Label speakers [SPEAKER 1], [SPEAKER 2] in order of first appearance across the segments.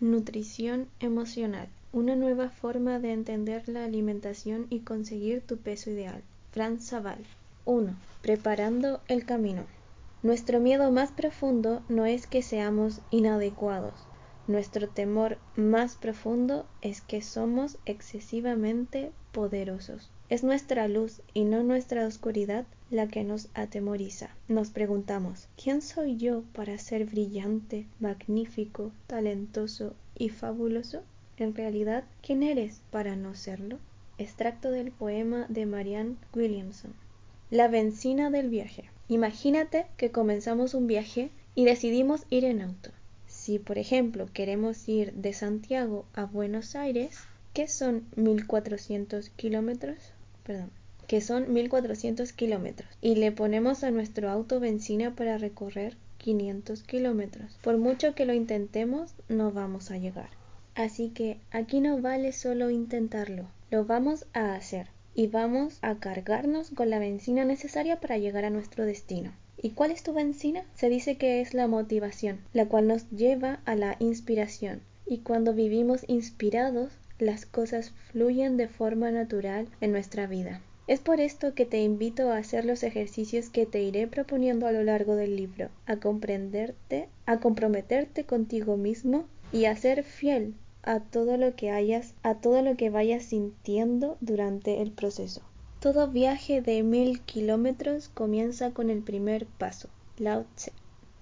[SPEAKER 1] Nutrición emocional. Una nueva forma de entender la alimentación y conseguir tu peso ideal. Franz Zaval. 1. Preparando el camino. Nuestro miedo más profundo no es que seamos inadecuados. Nuestro temor más profundo es que somos excesivamente poderosos. Es nuestra luz y no nuestra oscuridad la que nos atemoriza. Nos preguntamos, ¿quién soy yo para ser brillante, magnífico, talentoso y fabuloso? En realidad, ¿quién eres para no serlo? Extracto del poema de Marianne Williamson. La benzina del viaje. Imagínate que comenzamos un viaje y decidimos ir en auto. Si, por ejemplo, queremos ir de Santiago a Buenos Aires, ¿qué son 1400 kilómetros? perdón, que son 1400 kilómetros, y le ponemos a nuestro auto benzina para recorrer 500 kilómetros. Por mucho que lo intentemos, no vamos a llegar. Así que aquí no vale solo intentarlo, lo vamos a hacer y vamos a cargarnos con la benzina necesaria para llegar a nuestro destino. ¿Y cuál es tu benzina? Se dice que es la motivación, la cual nos lleva a la inspiración. Y cuando vivimos inspirados, las cosas fluyen de forma natural en nuestra vida. Es por esto que te invito a hacer los ejercicios que te iré proponiendo a lo largo del libro, a comprenderte, a comprometerte contigo mismo y a ser fiel a todo lo que hayas, a todo lo que vayas sintiendo durante el proceso. Todo viaje de mil kilómetros comienza con el primer paso, Lao Tse.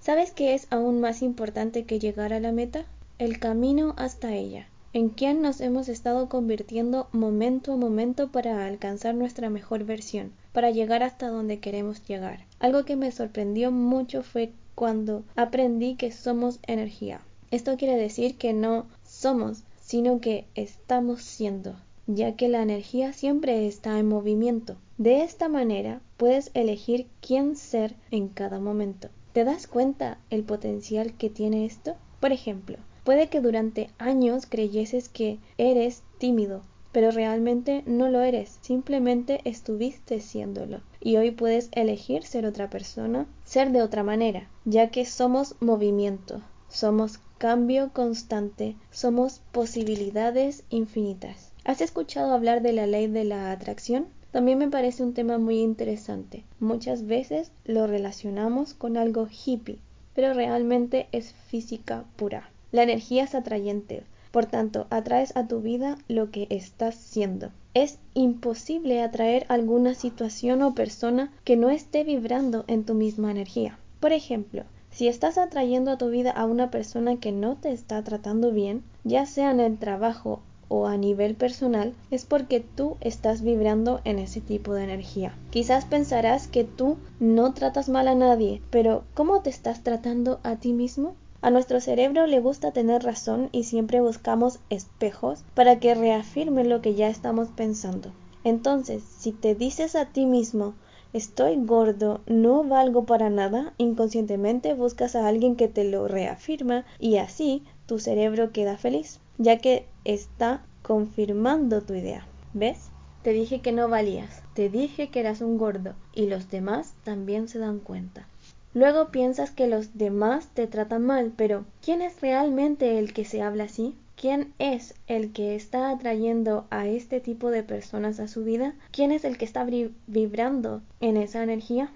[SPEAKER 1] ¿Sabes qué es aún más importante que llegar a la meta? El camino hasta ella en quién nos hemos estado convirtiendo momento a momento para alcanzar nuestra mejor versión, para llegar hasta donde queremos llegar. Algo que me sorprendió mucho fue cuando aprendí que somos energía. Esto quiere decir que no somos, sino que estamos siendo, ya que la energía siempre está en movimiento. De esta manera puedes elegir quién ser en cada momento. ¿Te das cuenta el potencial que tiene esto? Por ejemplo, Puede que durante años creyeses que eres tímido, pero realmente no lo eres, simplemente estuviste siéndolo. Y hoy puedes elegir ser otra persona, ser de otra manera, ya que somos movimiento, somos cambio constante, somos posibilidades infinitas. ¿Has escuchado hablar de la ley de la atracción? También me parece un tema muy interesante. Muchas veces lo relacionamos con algo hippie, pero realmente es física pura. La energía es atrayente, por tanto, atraes a tu vida lo que estás siendo. Es imposible atraer alguna situación o persona que no esté vibrando en tu misma energía. Por ejemplo, si estás atrayendo a tu vida a una persona que no te está tratando bien, ya sea en el trabajo o a nivel personal, es porque tú estás vibrando en ese tipo de energía. Quizás pensarás que tú no tratas mal a nadie, pero ¿cómo te estás tratando a ti mismo? A nuestro cerebro le gusta tener razón y siempre buscamos espejos para que reafirme lo que ya estamos pensando. Entonces, si te dices a ti mismo estoy gordo, no valgo para nada, inconscientemente buscas a alguien que te lo reafirma y así tu cerebro queda feliz, ya que está confirmando tu idea. ¿Ves? Te dije que no valías, te dije que eras un gordo y los demás también se dan cuenta. Luego piensas que los demás te tratan mal, pero ¿quién es realmente el que se habla así? ¿Quién es el que está atrayendo a este tipo de personas a su vida? ¿Quién es el que está vibrando en esa energía?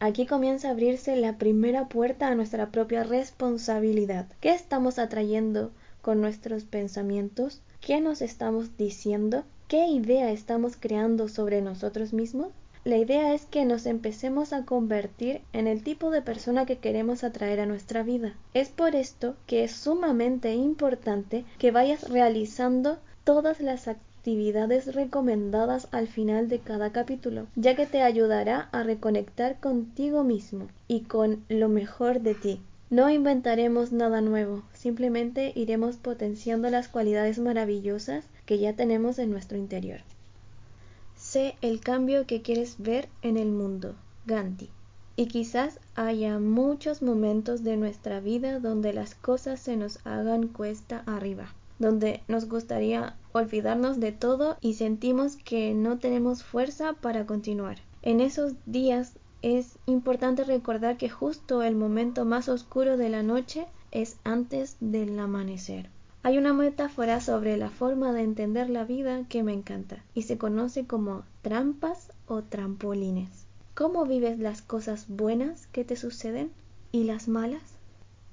[SPEAKER 1] Aquí comienza a abrirse la primera puerta a nuestra propia responsabilidad. ¿Qué estamos atrayendo con nuestros pensamientos? ¿Qué nos estamos diciendo? ¿Qué idea estamos creando sobre nosotros mismos? La idea es que nos empecemos a convertir en el tipo de persona que queremos atraer a nuestra vida. Es por esto que es sumamente importante que vayas realizando todas las actividades recomendadas al final de cada capítulo, ya que te ayudará a reconectar contigo mismo y con lo mejor de ti. No inventaremos nada nuevo, simplemente iremos potenciando las cualidades maravillosas que ya tenemos en nuestro interior. Sé el cambio que quieres ver en el mundo. Gandhi. Y quizás haya muchos momentos de nuestra vida donde las cosas se nos hagan cuesta arriba, donde nos gustaría olvidarnos de todo y sentimos que no tenemos fuerza para continuar. En esos días es importante recordar que justo el momento más oscuro de la noche es antes del amanecer. Hay una metáfora sobre la forma de entender la vida que me encanta y se conoce como trampas o trampolines. ¿Cómo vives las cosas buenas que te suceden y las malas?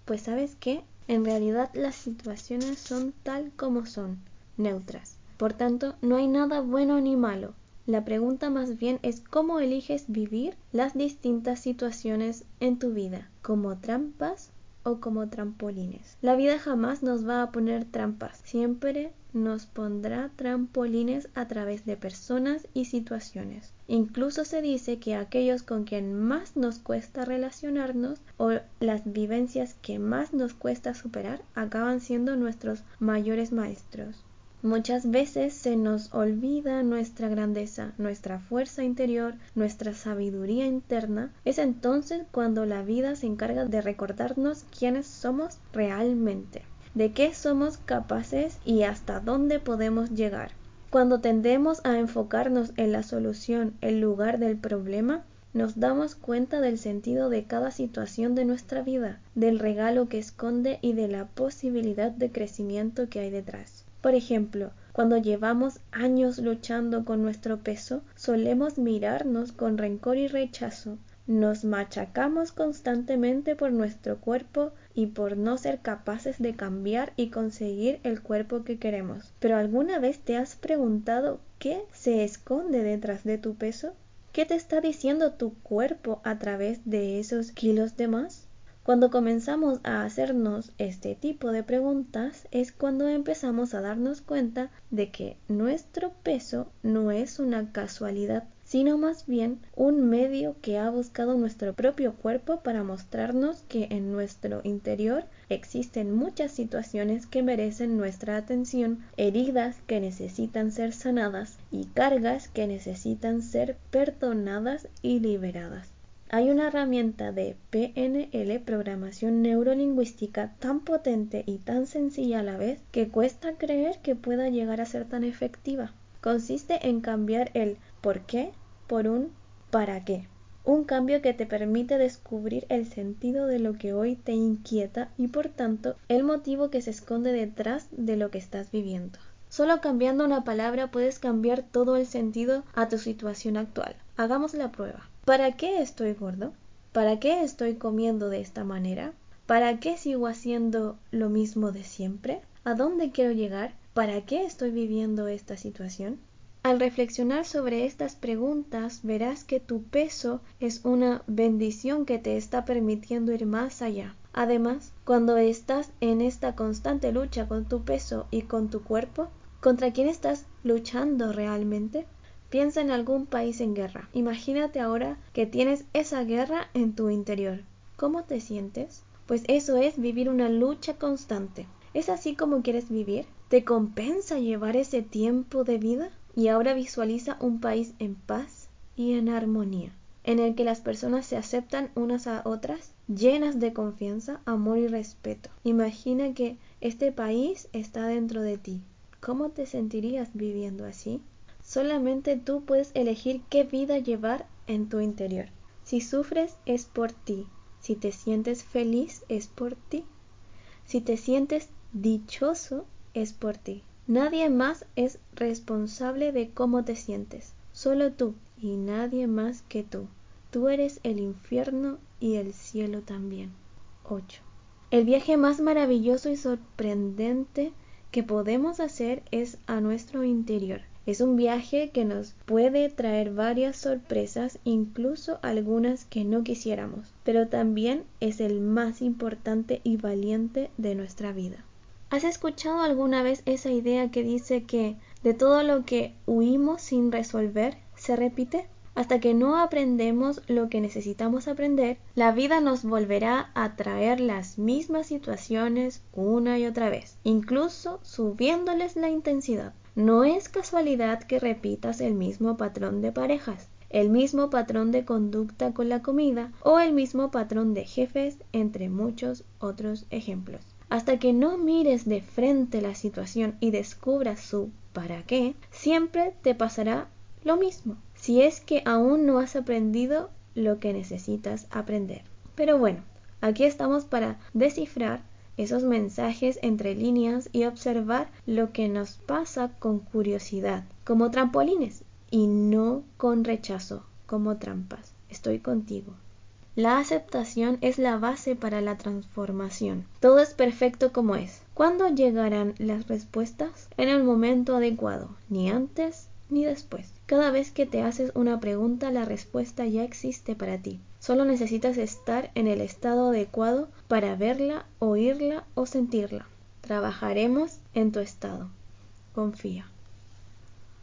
[SPEAKER 1] Pues sabes qué, en realidad las situaciones son tal como son, neutras. Por tanto, no hay nada bueno ni malo, la pregunta más bien es cómo eliges vivir las distintas situaciones en tu vida, como trampas o como trampolines. La vida jamás nos va a poner trampas, siempre nos pondrá trampolines a través de personas y situaciones. Incluso se dice que aquellos con quien más nos cuesta relacionarnos o las vivencias que más nos cuesta superar acaban siendo nuestros mayores maestros. Muchas veces se nos olvida nuestra grandeza, nuestra fuerza interior, nuestra sabiduría interna. Es entonces cuando la vida se encarga de recordarnos quiénes somos realmente, de qué somos capaces y hasta dónde podemos llegar. Cuando tendemos a enfocarnos en la solución en lugar del problema, nos damos cuenta del sentido de cada situación de nuestra vida, del regalo que esconde y de la posibilidad de crecimiento que hay detrás. Por ejemplo, cuando llevamos años luchando con nuestro peso, solemos mirarnos con rencor y rechazo. Nos machacamos constantemente por nuestro cuerpo y por no ser capaces de cambiar y conseguir el cuerpo que queremos. Pero ¿alguna vez te has preguntado qué se esconde detrás de tu peso? ¿Qué te está diciendo tu cuerpo a través de esos kilos de más? Cuando comenzamos a hacernos este tipo de preguntas es cuando empezamos a darnos cuenta de que nuestro peso no es una casualidad, sino más bien un medio que ha buscado nuestro propio cuerpo para mostrarnos que en nuestro interior existen muchas situaciones que merecen nuestra atención, heridas que necesitan ser sanadas y cargas que necesitan ser perdonadas y liberadas. Hay una herramienta de PNL, programación neurolingüística, tan potente y tan sencilla a la vez que cuesta creer que pueda llegar a ser tan efectiva. Consiste en cambiar el por qué por un para qué. Un cambio que te permite descubrir el sentido de lo que hoy te inquieta y por tanto el motivo que se esconde detrás de lo que estás viviendo. Solo cambiando una palabra puedes cambiar todo el sentido a tu situación actual. Hagamos la prueba. ¿Para qué estoy gordo? ¿Para qué estoy comiendo de esta manera? ¿Para qué sigo haciendo lo mismo de siempre? ¿A dónde quiero llegar? ¿Para qué estoy viviendo esta situación? Al reflexionar sobre estas preguntas verás que tu peso es una bendición que te está permitiendo ir más allá. Además, cuando estás en esta constante lucha con tu peso y con tu cuerpo, ¿contra quién estás luchando realmente? Piensa en algún país en guerra. Imagínate ahora que tienes esa guerra en tu interior. ¿Cómo te sientes? Pues eso es vivir una lucha constante. ¿Es así como quieres vivir? ¿Te compensa llevar ese tiempo de vida? Y ahora visualiza un país en paz y en armonía, en el que las personas se aceptan unas a otras, llenas de confianza, amor y respeto. Imagina que este país está dentro de ti. ¿Cómo te sentirías viviendo así? Solamente tú puedes elegir qué vida llevar en tu interior. Si sufres es por ti. Si te sientes feliz es por ti. Si te sientes dichoso es por ti. Nadie más es responsable de cómo te sientes. Solo tú y nadie más que tú. Tú eres el infierno y el cielo también. 8. El viaje más maravilloso y sorprendente que podemos hacer es a nuestro interior es un viaje que nos puede traer varias sorpresas, incluso algunas que no quisiéramos, pero también es el más importante y valiente de nuestra vida. ¿Has escuchado alguna vez esa idea que dice que de todo lo que huimos sin resolver, se repite? Hasta que no aprendemos lo que necesitamos aprender, la vida nos volverá a traer las mismas situaciones una y otra vez, incluso subiéndoles la intensidad. No es casualidad que repitas el mismo patrón de parejas, el mismo patrón de conducta con la comida o el mismo patrón de jefes, entre muchos otros ejemplos. Hasta que no mires de frente la situación y descubras su para qué, siempre te pasará lo mismo, si es que aún no has aprendido lo que necesitas aprender. Pero bueno, aquí estamos para descifrar esos mensajes entre líneas y observar lo que nos pasa con curiosidad, como trampolines, y no con rechazo, como trampas. Estoy contigo. La aceptación es la base para la transformación. Todo es perfecto como es. ¿Cuándo llegarán las respuestas? En el momento adecuado, ni antes ni después. Cada vez que te haces una pregunta, la respuesta ya existe para ti. Solo necesitas estar en el estado adecuado para verla, oírla o sentirla. Trabajaremos en tu estado. Confía.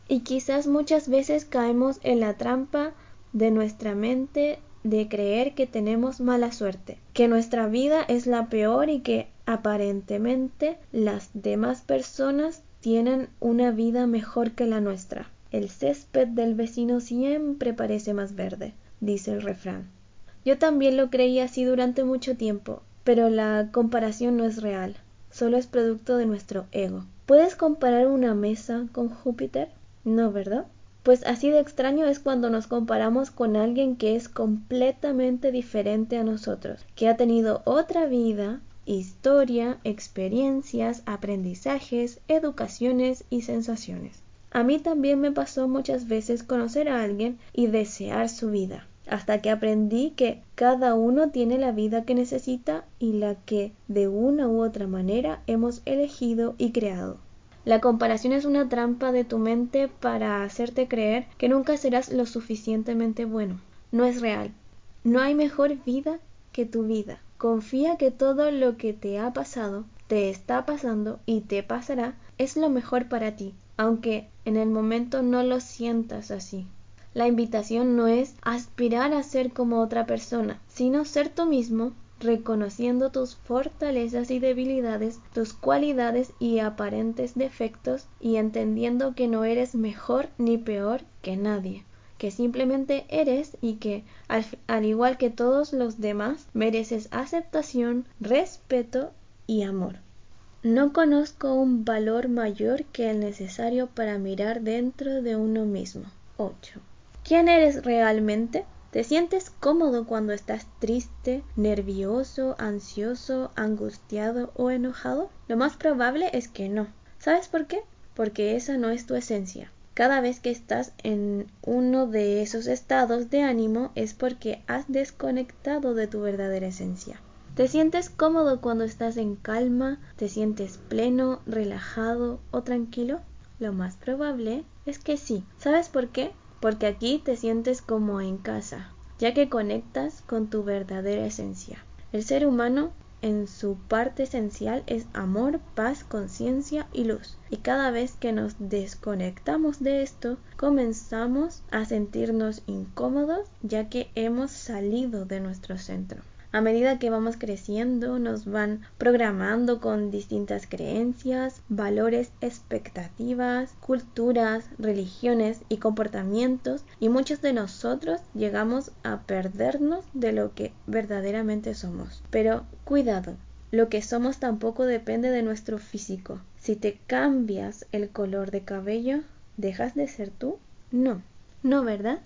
[SPEAKER 1] Y quizás muchas veces caemos en la trampa de nuestra mente de creer que tenemos mala suerte, que nuestra vida es la peor y que aparentemente las demás personas tienen una vida mejor que la nuestra. El césped del vecino siempre parece más verde, dice el refrán. Yo también lo creí así durante mucho tiempo, pero la comparación no es real, solo es producto de nuestro ego. ¿Puedes comparar una mesa con Júpiter? No, ¿verdad? Pues así de extraño es cuando nos comparamos con alguien que es completamente diferente a nosotros, que ha tenido otra vida, historia, experiencias, aprendizajes, educaciones y sensaciones. A mí también me pasó muchas veces conocer a alguien y desear su vida, hasta que aprendí que cada uno tiene la vida que necesita y la que de una u otra manera hemos elegido y creado. La comparación es una trampa de tu mente para hacerte creer que nunca serás lo suficientemente bueno. No es real. No hay mejor vida que tu vida. Confía que todo lo que te ha pasado, te está pasando y te pasará es lo mejor para ti, aunque en el momento no lo sientas así. La invitación no es aspirar a ser como otra persona, sino ser tú mismo reconociendo tus fortalezas y debilidades, tus cualidades y aparentes defectos y entendiendo que no eres mejor ni peor que nadie, que simplemente eres y que, al, igual que todos los demás, mereces aceptación, respeto y amor. No conozco un valor mayor que el necesario para mirar dentro de uno mismo. 8. ¿Quién eres realmente? ¿Te sientes cómodo cuando estás triste, nervioso, ansioso, angustiado o enojado? Lo más probable es que no. ¿Sabes por qué? Porque esa no es tu esencia. Cada vez que estás en uno de esos estados de ánimo es porque has desconectado de tu verdadera esencia. ¿Te sientes cómodo cuando estás en calma? ¿Te sientes pleno, relajado o tranquilo? Lo más probable es que sí. ¿Sabes por qué? Porque aquí te sientes como en casa, ya que conectas con tu verdadera esencia. El ser humano en su parte esencial es amor, paz, conciencia y luz. Y cada vez que nos desconectamos de esto, comenzamos a sentirnos incómodos ya que hemos salido de nuestro centro a medida que vamos creciendo nos van programando con distintas creencias, valores, expectativas, culturas, religiones y comportamientos y muchos de nosotros llegamos a perdernos de lo que verdaderamente somos. Pero cuidado, lo que somos tampoco depende de nuestro físico. Si te cambias el color de cabello, ¿dejas de ser tú? No, no, ¿verdad?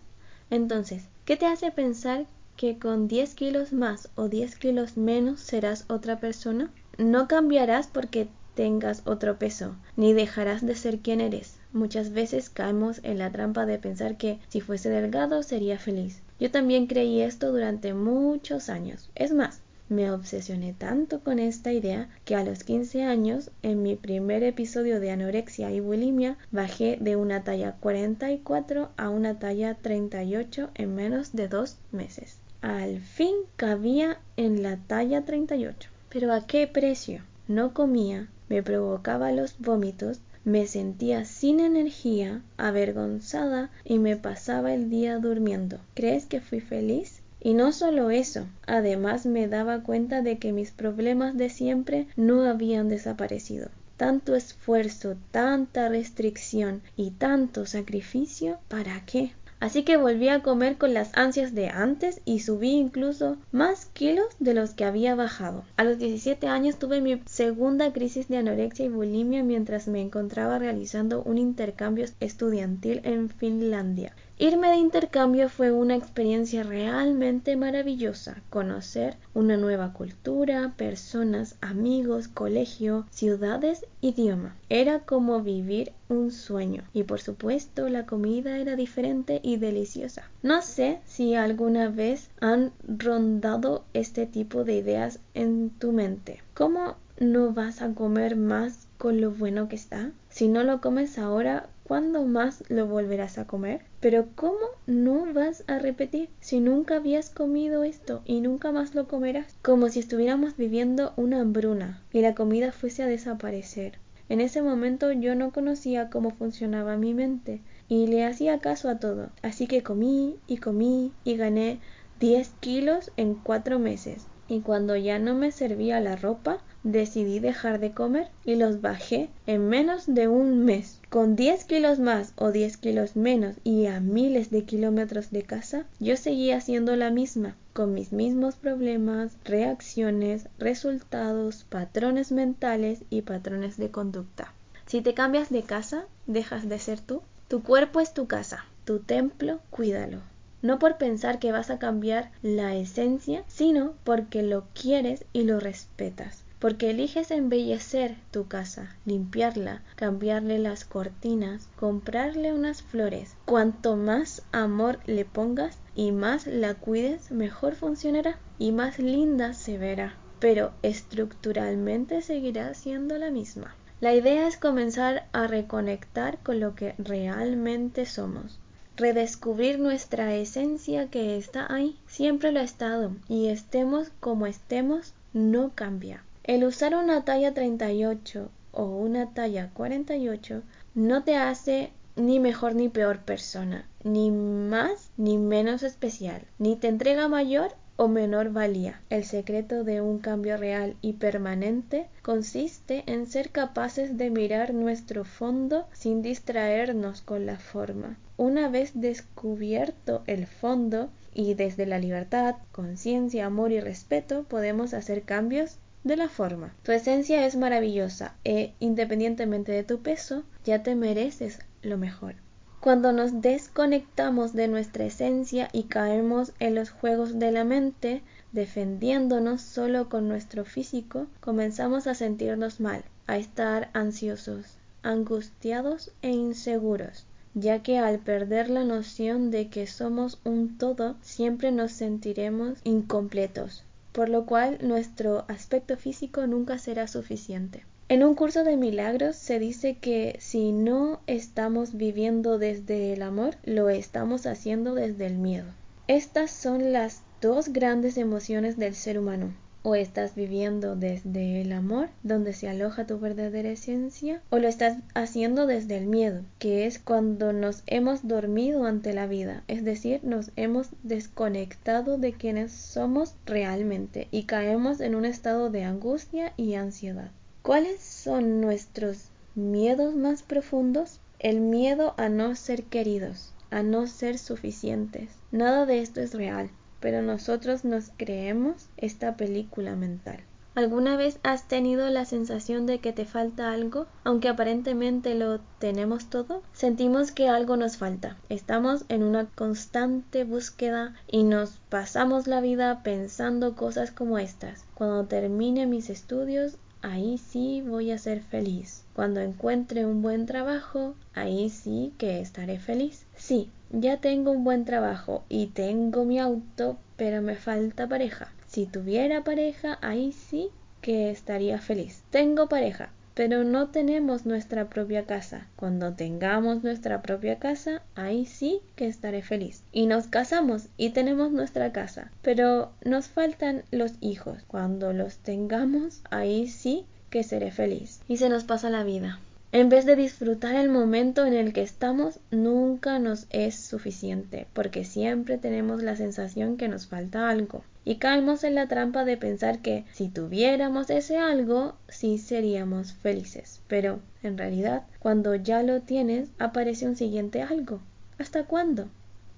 [SPEAKER 1] Entonces, ¿qué te hace pensar que con 10 kilos más o 10 kilos menos serás otra persona? No cambiarás porque tengas otro peso, ni dejarás de ser quien eres. Muchas veces caemos en la trampa de pensar que si fuese delgado sería feliz. Yo también creí esto durante muchos años. Es más, me obsesioné tanto con esta idea que a los 15 años, en mi primer episodio de anorexia y bulimia, bajé de una talla 44 a una talla 38 en menos de dos meses. Al fin cabía en la talla 38. Pero ¿a qué precio? No comía, me provocaba los vómitos, Me sentía sin energía, avergonzada y me pasaba el día durmiendo. ¿Crees que fui feliz? Y no solo eso, además me daba cuenta de que mis problemas de siempre no habían desaparecido. Tanto esfuerzo, tanta restricción y tanto sacrificio, ¿para qué? Así que volví a comer con las ansias de antes y subí incluso más kilos de los que había bajado. A los 17 años tuve mi segunda crisis de anorexia y bulimia mientras me encontraba realizando un intercambio estudiantil en Finlandia. Irme de intercambio fue una experiencia realmente maravillosa. Conocer una nueva cultura, personas, amigos, colegio, ciudades, idioma. Era como vivir un sueño. Y por supuesto la comida era diferente y deliciosa. No sé si alguna vez han rondado este tipo de ideas en tu mente. ¿Cómo no vas a comer más con lo bueno que está? Si no lo comes ahora, ¿cuándo más lo volverás a comer? Pero ¿cómo no vas a repetir si nunca habías comido esto y nunca más lo comerás? Como si estuviéramos viviendo una hambruna y la comida fuese a desaparecer. En ese momento yo no conocía cómo funcionaba mi mente y le hacía caso a todo. Así que comí y comí y gané 10 kilos en 4 meses. Y cuando ya no me servía la ropa, decidí dejar de comer y los bajé en menos de un mes. Con 10 kilos más o 10 kilos menos y a miles de kilómetros de casa, yo seguía siendo la misma, con mis mismos problemas, reacciones, resultados, patrones mentales y patrones de conducta. Si te cambias de casa, dejas de ser tú. Tu cuerpo es tu casa, tu templo, cuídalo no por pensar que vas a cambiar la esencia, sino porque lo quieres y lo respetas porque eliges embellecer tu casa, limpiarla, cambiarle las cortinas, comprarle unas flores. Cuanto más amor le pongas y más la cuides, mejor funcionará y más linda se verá, pero estructuralmente seguirá siendo la misma. La idea es comenzar a reconectar con lo que realmente somos, redescubrir nuestra esencia que está ahí, siempre lo ha estado, y estemos como estemos, no cambia. El usar una talla 38 o una talla 48 no te hace ni mejor ni peor persona, ni más ni menos especial, ni te entrega mayor o menor valía. El secreto de un cambio real y permanente consiste en ser capaces de mirar nuestro fondo sin distraernos con la forma. Una vez descubierto el fondo y desde la libertad, conciencia, amor y respeto podemos hacer cambios de la forma. Tu esencia es maravillosa e independientemente de tu peso, ya te mereces lo mejor. Cuando nos desconectamos de nuestra esencia y caemos en los juegos de la mente, defendiéndonos solo con nuestro físico, comenzamos a sentirnos mal, a estar ansiosos, angustiados e inseguros, ya que al perder la noción de que somos un todo, siempre nos sentiremos incompletos, por lo cual nuestro aspecto físico nunca será suficiente. En un curso de milagros se dice que si no estamos viviendo desde el amor, lo estamos haciendo desde el miedo. Estas son las dos grandes emociones del ser humano o estás viviendo desde el amor, donde se aloja tu verdadera esencia, o lo estás haciendo desde el miedo, que es cuando nos hemos dormido ante la vida, es decir, nos hemos desconectado de quienes somos realmente y caemos en un estado de angustia y ansiedad. ¿Cuáles son nuestros miedos más profundos? El miedo a no ser queridos, a no ser suficientes. Nada de esto es real pero nosotros nos creemos esta película mental. ¿Alguna vez has tenido la sensación de que te falta algo? Aunque aparentemente lo tenemos todo, sentimos que algo nos falta. Estamos en una constante búsqueda y nos pasamos la vida pensando cosas como estas. Cuando termine mis estudios, ahí sí voy a ser feliz. Cuando encuentre un buen trabajo, ahí sí que estaré feliz. Sí, ya tengo un buen trabajo y tengo mi auto, pero me falta pareja. Si tuviera pareja, ahí sí que estaría feliz. Tengo pareja, pero no tenemos nuestra propia casa. Cuando tengamos nuestra propia casa, ahí sí que estaré feliz. Y nos casamos y tenemos nuestra casa, pero nos faltan los hijos. Cuando los tengamos, ahí sí que seré feliz. Y se nos pasa la vida En vez de disfrutar el momento en el que estamos, nunca nos es suficiente, porque siempre tenemos la sensación que nos falta algo. Y caemos en la trampa de pensar que si tuviéramos ese algo, sí seríamos felices. Pero, en realidad, cuando ya lo tienes, aparece un siguiente algo. ¿Hasta cuándo?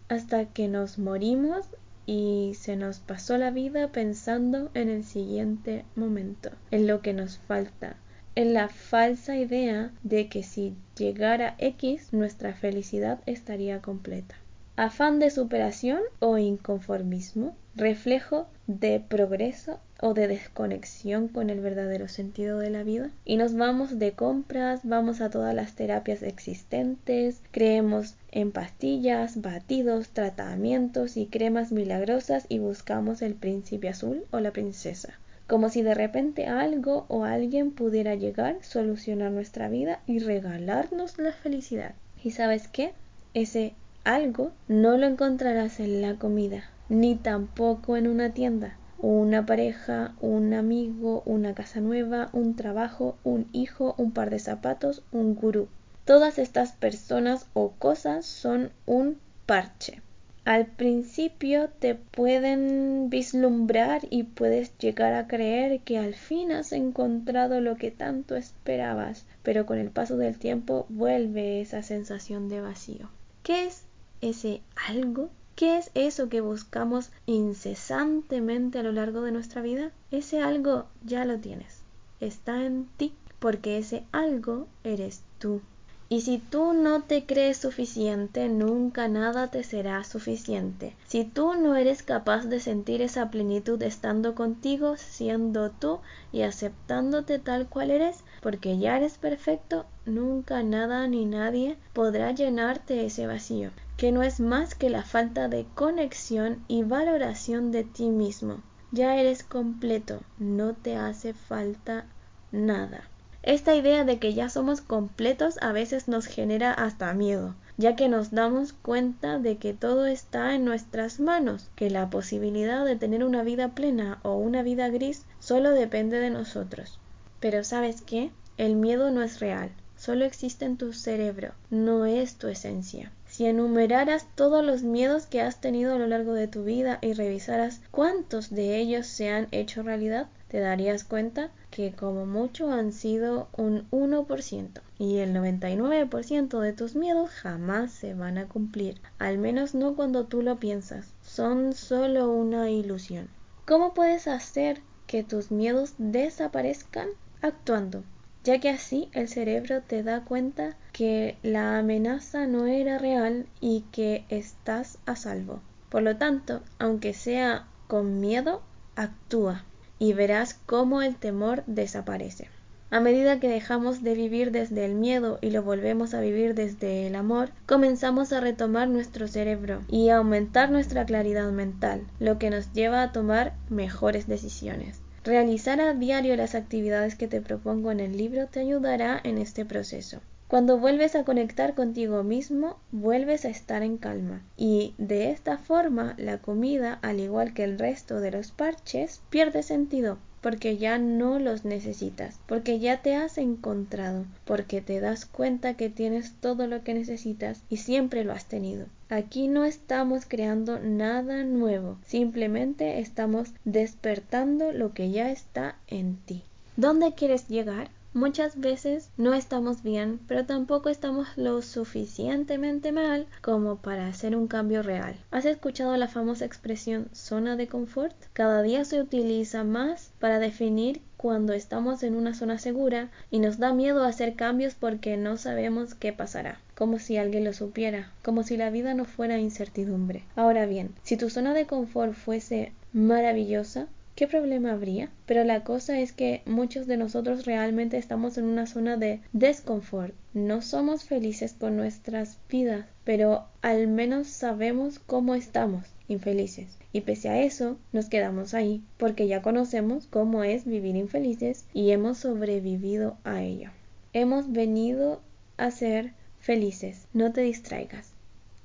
[SPEAKER 1] Hasta que nos morimos y se nos pasó la vida pensando en el siguiente momento, en lo que nos falta, en la falsa idea de que si llegara X nuestra felicidad estaría completa. Afán de superación o inconformismo, reflejo de progreso o de desconexión con el verdadero sentido de la vida. Y nos vamos de compras, vamos a todas las terapias existentes, creemos en pastillas, batidos, tratamientos y cremas milagrosas y buscamos el príncipe azul o la princesa como si de repente algo o alguien pudiera llegar, solucionar nuestra vida y regalarnos la felicidad. ¿Y sabes qué? Ese algo no lo encontrarás en la comida, ni tampoco en una tienda. Una pareja, un amigo, una casa nueva, un trabajo, un hijo, un par de zapatos, un gurú. Todas estas personas o cosas son un parche al principio te pueden vislumbrar y puedes llegar a creer que al fin has encontrado lo que tanto esperabas, pero con el paso del tiempo vuelve esa sensación de vacío. ¿Qué es ese algo? ¿Qué es eso que buscamos incesantemente a lo largo de nuestra vida? Ese algo ya lo tienes. Está en ti, porque ese algo eres tú. Y si tú no te crees suficiente, nunca nada te será suficiente. Si tú no eres capaz de sentir esa plenitud estando contigo, siendo tú y aceptándote tal cual eres, porque ya eres perfecto, nunca nada ni nadie podrá llenarte ese vacío, que no es más que la falta de conexión y valoración de ti mismo. Ya eres completo, no te hace falta nada. Esta idea de que ya somos completos a veces nos genera hasta miedo, ya que nos damos cuenta de que todo está en nuestras manos, que la posibilidad de tener una vida plena o una vida gris solo depende de nosotros. Pero ¿sabes qué? El miedo no es real, solo existe en tu cerebro, no es tu esencia. Si enumeraras todos los miedos que has tenido a lo largo de tu vida y revisaras cuántos de ellos se han hecho realidad, te darías cuenta que como mucho han sido un 1% y el 99% de tus miedos jamás se van a cumplir, al menos no cuando tú lo piensas, son solo una ilusión. ¿Cómo puedes hacer que tus miedos desaparezcan? Actuando, ya que así el cerebro te da cuenta que la amenaza no era real y que estás a salvo. Por lo tanto, aunque sea con miedo, actúa y verás cómo el temor desaparece. A medida que dejamos de vivir desde el miedo y lo volvemos a vivir desde el amor, comenzamos a retomar nuestro cerebro y a aumentar nuestra claridad mental, lo que nos lleva a tomar mejores decisiones. Realizar a diario las actividades que te propongo en el libro te ayudará en este proceso. Cuando vuelves a conectar contigo mismo, vuelves a estar en calma. Y de esta forma, la comida, al igual que el resto de los parches, pierde sentido porque ya no los necesitas, porque ya te has encontrado, porque te das cuenta que tienes todo lo que necesitas y siempre lo has tenido. Aquí no estamos creando nada nuevo, simplemente estamos despertando lo que ya está en ti. ¿Dónde quieres llegar? Muchas veces no estamos bien, pero tampoco estamos lo suficientemente mal como para hacer un cambio real. ¿Has escuchado la famosa expresión zona de confort? Cada día se utiliza más para definir cuando estamos en una zona segura y nos da miedo hacer cambios porque no sabemos qué pasará como si alguien lo supiera, como si la vida no fuera incertidumbre. Ahora bien, si tu zona de confort fuese maravillosa, ¿Qué problema habría? Pero la cosa es que muchos de nosotros realmente estamos en una zona de desconfort. No somos felices con nuestras vidas, pero al menos sabemos cómo estamos infelices. Y pese a eso, nos quedamos ahí, porque ya conocemos cómo es vivir infelices y hemos sobrevivido a ello. Hemos venido a ser felices. No te distraigas.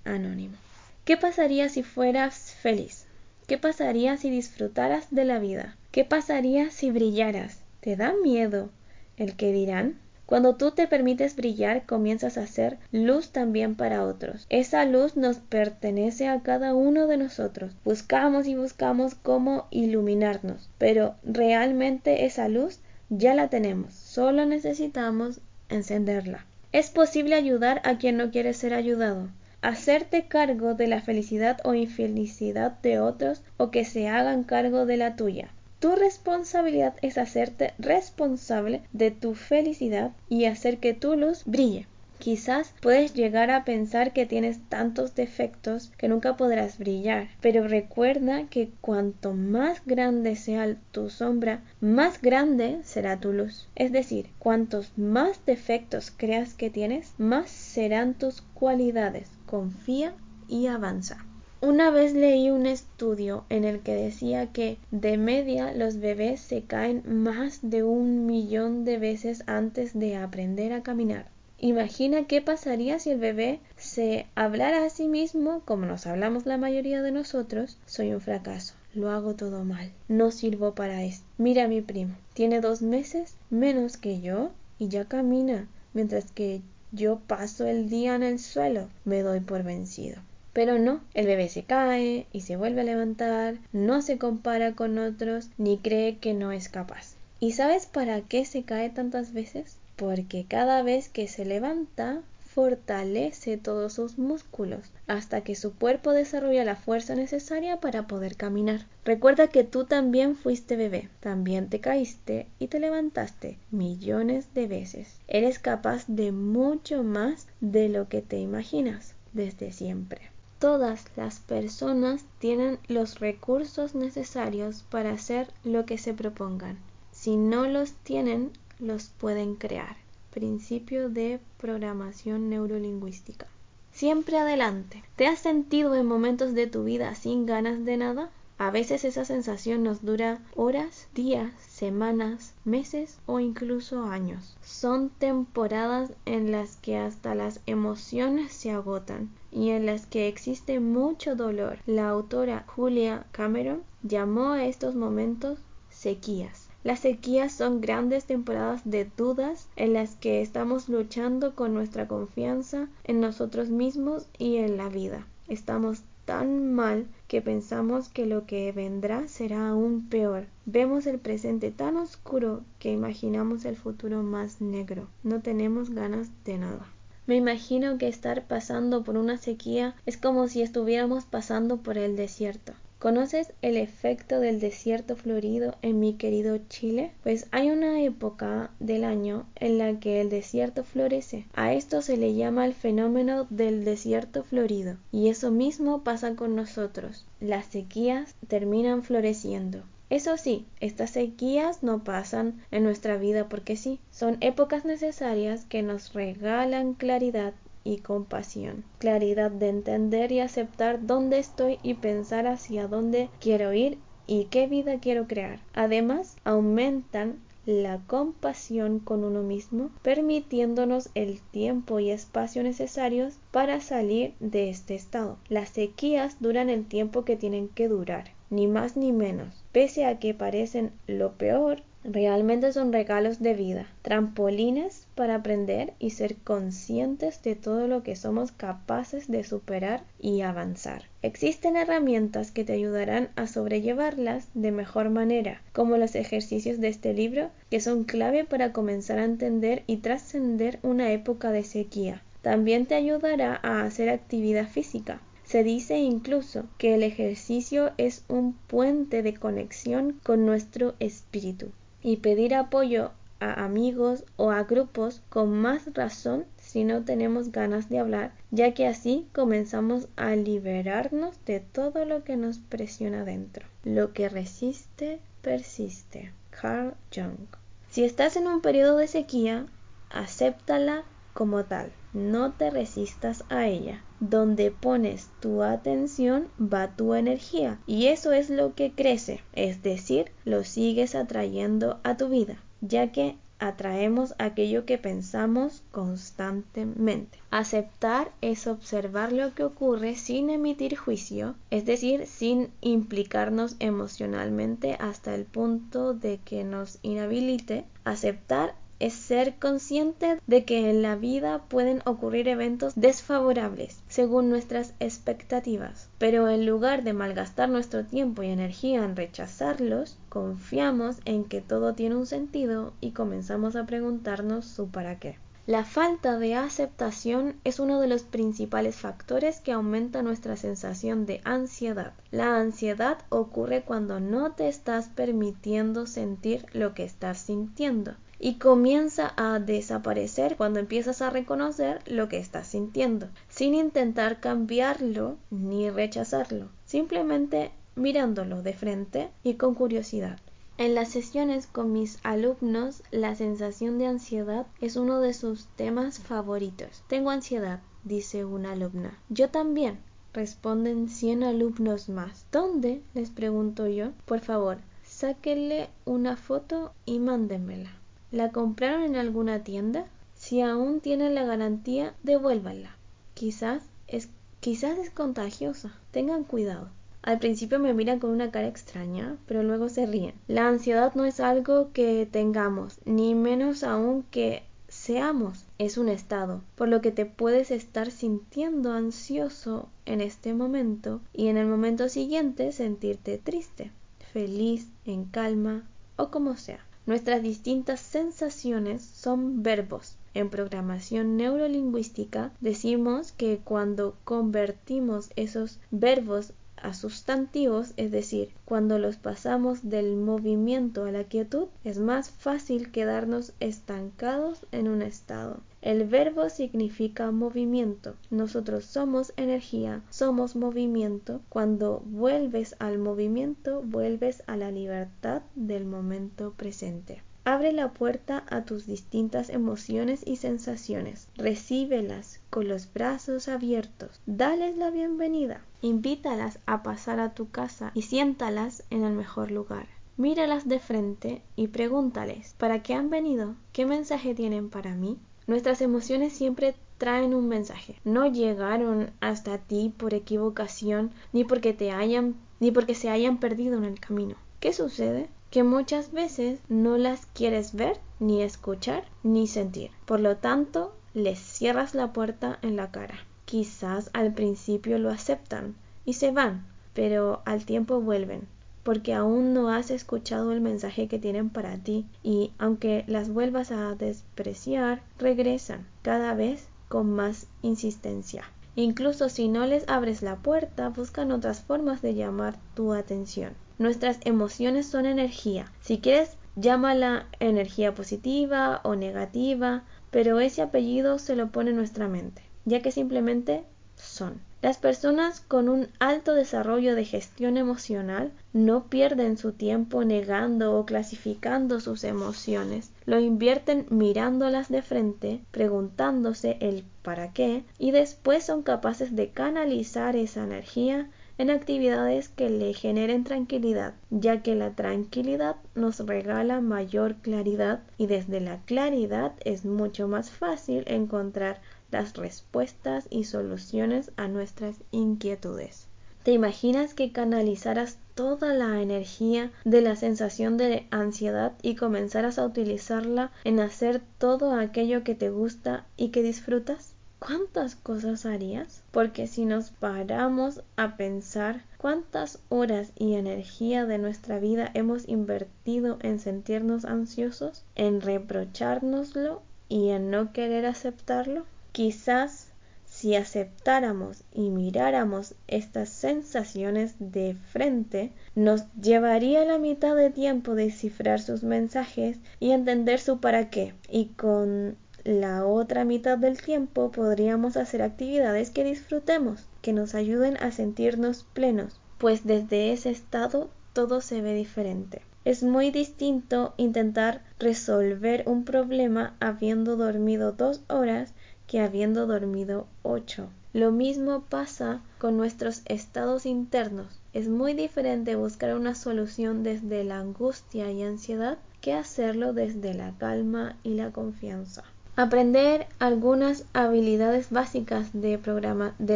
[SPEAKER 1] Anónimo. ¿Qué pasaría si fueras feliz? ¿Qué pasaría si disfrutaras de la vida? ¿Qué pasaría si brillaras? ¿Te da miedo el que dirán? Cuando tú te permites brillar, comienzas a ser luz también para otros. Esa luz nos pertenece a cada uno de nosotros. Buscamos y buscamos cómo iluminarnos, pero realmente esa luz ya la tenemos, solo necesitamos encenderla. Es posible ayudar a quien no quiere ser ayudado hacerte cargo de la felicidad o infelicidad de otros o que se hagan cargo de la tuya. Tu responsabilidad es hacerte responsable de tu felicidad y hacer que tu luz brille. Quizás puedes llegar a pensar que tienes tantos defectos que nunca podrás brillar, pero recuerda que cuanto más grande sea tu sombra, más grande será tu luz. Es decir, cuantos más defectos creas que tienes, más serán tus cualidades. Confía y avanza. Una vez leí un estudio en el que decía que de media los bebés se caen más de un millón de veces antes de aprender a caminar. Imagina qué pasaría si el bebé se hablara a sí mismo como nos hablamos la mayoría de nosotros. Soy un fracaso, lo hago todo mal, no sirvo para esto. Mira a mi primo, tiene dos meses menos que yo y ya camina, mientras que yo paso el día en el suelo, me doy por vencido. Pero no, el bebé se cae y se vuelve a levantar, no se compara con otros ni cree que no es capaz. ¿Y sabes para qué se cae tantas veces? porque cada vez que se levanta fortalece todos sus músculos hasta que su cuerpo desarrolla la fuerza necesaria para poder caminar. Recuerda que tú también fuiste bebé, también te caíste y te levantaste millones de veces. Eres capaz de mucho más de lo que te imaginas desde siempre. Todas las personas tienen los recursos necesarios para hacer lo que se propongan. Si no los tienen, los pueden crear. Principio de programación neurolingüística. Siempre adelante. ¿Te has sentido en momentos de tu vida sin ganas de nada? A veces esa sensación nos dura horas, días, semanas, meses o incluso años. Son temporadas en las que hasta las emociones se agotan y en las que existe mucho dolor. La autora Julia Cameron llamó a estos momentos sequías. Las sequías son grandes temporadas de dudas en las que estamos luchando con nuestra confianza en nosotros mismos y en la vida. Estamos tan mal que pensamos que lo que vendrá será aún peor. Vemos el presente tan oscuro que imaginamos el futuro más negro. No tenemos ganas de nada. Me imagino que estar pasando por una sequía es como si estuviéramos pasando por el desierto. ¿Conoces el efecto del desierto florido en mi querido Chile? Pues hay una época del año en la que el desierto florece. A esto se le llama el fenómeno del desierto florido. Y eso mismo pasa con nosotros. Las sequías terminan floreciendo. Eso sí, estas sequías no pasan en nuestra vida porque sí, son épocas necesarias que nos regalan claridad y compasión, claridad de entender y aceptar dónde estoy y pensar hacia dónde quiero ir y qué vida quiero crear. Además, aumentan la compasión con uno mismo, permitiéndonos el tiempo y espacio necesarios para salir de este estado. Las sequías duran el tiempo que tienen que durar, ni más ni menos. Pese a que parecen lo peor, realmente son regalos de vida, trampolines para aprender y ser conscientes de todo lo que somos capaces de superar y avanzar. Existen herramientas que te ayudarán a sobrellevarlas de mejor manera, como los ejercicios de este libro, que son clave para comenzar a entender y trascender una época de sequía. También te ayudará a hacer actividad física, se dice incluso que el ejercicio es un puente de conexión con nuestro espíritu y pedir apoyo a amigos o a grupos con más razón si no tenemos ganas de hablar, ya que así comenzamos a liberarnos de todo lo que nos presiona dentro. Lo que resiste, persiste. Carl Jung. Si estás en un periodo de sequía, acéptala como tal. No te resistas a ella. Donde pones tu atención va tu energía y eso es lo que crece, es decir, lo sigues atrayendo a tu vida, ya que atraemos aquello que pensamos constantemente. Aceptar es observar lo que ocurre sin emitir juicio, es decir, sin implicarnos emocionalmente hasta el punto de que nos inhabilite. Aceptar es ser consciente de que en la vida pueden ocurrir eventos desfavorables según nuestras expectativas, pero en lugar de malgastar nuestro tiempo y energía en rechazarlos, confiamos en que todo tiene un sentido y comenzamos a preguntarnos su para qué. La falta de aceptación es uno de los principales factores que aumenta nuestra sensación de ansiedad. La ansiedad ocurre cuando no te estás permitiendo sentir lo que estás sintiendo y comienza a desaparecer cuando empiezas a reconocer lo que estás sintiendo, sin intentar cambiarlo ni rechazarlo, simplemente mirándolo de frente y con curiosidad. En las sesiones con mis alumnos, la sensación de ansiedad es uno de sus temas favoritos. Tengo ansiedad, dice una alumna. Yo también, responden 100 alumnos más. ¿Dónde? les pregunto yo. Por favor, sáquenle una foto y mándenmela. ¿La compraron en alguna tienda? Si aún tienen la garantía, devuélvanla. Quizás es, quizás es contagiosa. Tengan cuidado. Al principio me miran con una cara extraña, pero luego se ríen. La ansiedad no es algo que tengamos, ni menos aún que seamos. Es un estado, por lo que te puedes estar sintiendo ansioso en este momento y en el momento siguiente sentirte triste, feliz, en calma o como sea. Nuestras distintas sensaciones son verbos. En programación neurolingüística decimos que cuando convertimos esos verbos a sustantivos, es decir, cuando los pasamos del movimiento a la quietud, es más fácil quedarnos estancados en un estado. El verbo significa movimiento. Nosotros somos energía, somos movimiento. Cuando vuelves al movimiento, vuelves a la libertad del momento presente. Abre la puerta a tus distintas emociones y sensaciones. Recíbelas con los brazos abiertos. Dales la bienvenida. Invítalas a pasar a tu casa y siéntalas en el mejor lugar. Míralas de frente y pregúntales ¿para qué han venido? ¿Qué mensaje tienen para mí? Nuestras emociones siempre traen un mensaje. No llegaron hasta ti por equivocación ni porque te hayan ni porque se hayan perdido en el camino. ¿Qué sucede? Que muchas veces no las quieres ver, ni escuchar, ni sentir. Por lo tanto, les cierras la puerta en la cara. Quizás al principio lo aceptan y se van, pero al tiempo vuelven, porque aún no has escuchado el mensaje que tienen para ti y aunque las vuelvas a despreciar, regresan cada vez con más insistencia. Incluso si no les abres la puerta, buscan otras formas de llamar tu atención. Nuestras emociones son energía. Si quieres, llámala energía positiva o negativa, pero ese apellido se lo pone nuestra mente, ya que simplemente son. Las personas con un alto desarrollo de gestión emocional no pierden su tiempo negando o clasificando sus emociones, lo invierten mirándolas de frente, preguntándose el para qué y después son capaces de canalizar esa energía en actividades que le generen tranquilidad, ya que la tranquilidad nos regala mayor claridad y desde la claridad es mucho más fácil encontrar las respuestas y soluciones a nuestras inquietudes. ¿Te imaginas que canalizaras toda la energía de la sensación de ansiedad y comenzaras a utilizarla en hacer todo aquello que te gusta y que disfrutas? ¿Cuántas cosas harías? Porque si nos paramos a pensar cuántas horas y energía de nuestra vida hemos invertido en sentirnos ansiosos, en reprochárnoslo y en no querer aceptarlo, quizás si aceptáramos y miráramos estas sensaciones de frente, nos llevaría la mitad de tiempo descifrar sus mensajes y entender su para qué, y con la otra mitad del tiempo podríamos hacer actividades que disfrutemos, que nos ayuden a sentirnos plenos, pues desde ese estado todo se ve diferente. Es muy distinto intentar resolver un problema habiendo dormido dos horas que habiendo dormido ocho. Lo mismo pasa con nuestros estados internos. Es muy diferente buscar una solución desde la angustia y ansiedad que hacerlo desde la calma y la confianza. Aprender algunas habilidades básicas de,